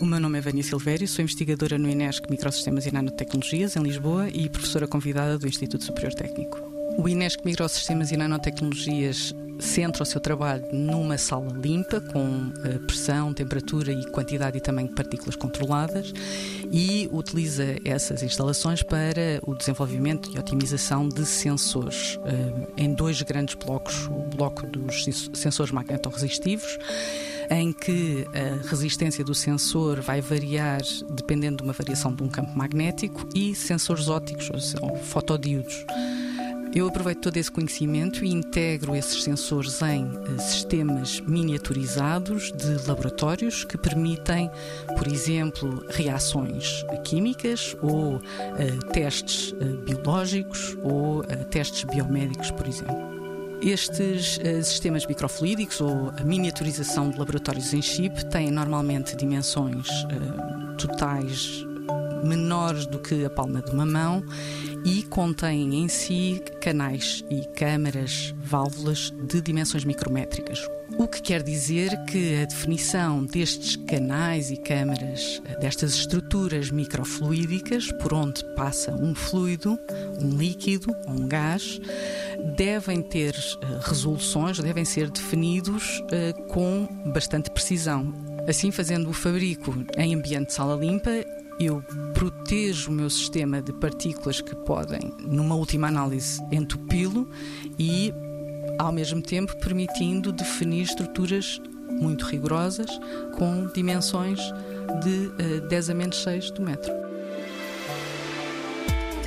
O meu nome é Vânia Silvério, sou investigadora no INESC Microsistemas e Nanotecnologias, em Lisboa, e professora convidada do Instituto Superior Técnico. O INESC Microsistemas e Nanotecnologias centra o seu trabalho numa sala limpa, com eh, pressão, temperatura e quantidade e tamanho de partículas controladas, e utiliza essas instalações para o desenvolvimento e otimização de sensores eh, em dois grandes blocos: o bloco dos sensores magnetorresistivos em que a resistência do sensor vai variar dependendo de uma variação de um campo magnético e sensores ópticos, ou fotodiodos. Eu aproveito todo esse conhecimento e integro esses sensores em uh, sistemas miniaturizados de laboratórios que permitem, por exemplo, reações químicas ou uh, testes uh, biológicos ou testes biomédicos, por exemplo. Estes uh, sistemas microfluídicos ou a miniaturização de laboratórios em chip têm normalmente dimensões uh, totais menores do que a palma de uma mão e contêm em si canais e câmaras, válvulas de dimensões micrométricas. O que quer dizer que a definição destes canais e câmaras, destas estruturas microfluídicas, por onde passa um fluido, um líquido um gás, devem ter uh, resoluções, devem ser definidos uh, com bastante precisão. Assim, fazendo o fabrico em ambiente de sala limpa, eu protejo o meu sistema de partículas que podem, numa última análise, entupi-lo e, ao mesmo tempo, permitindo definir estruturas muito rigorosas com dimensões de uh, 10 a menos 6 do metro.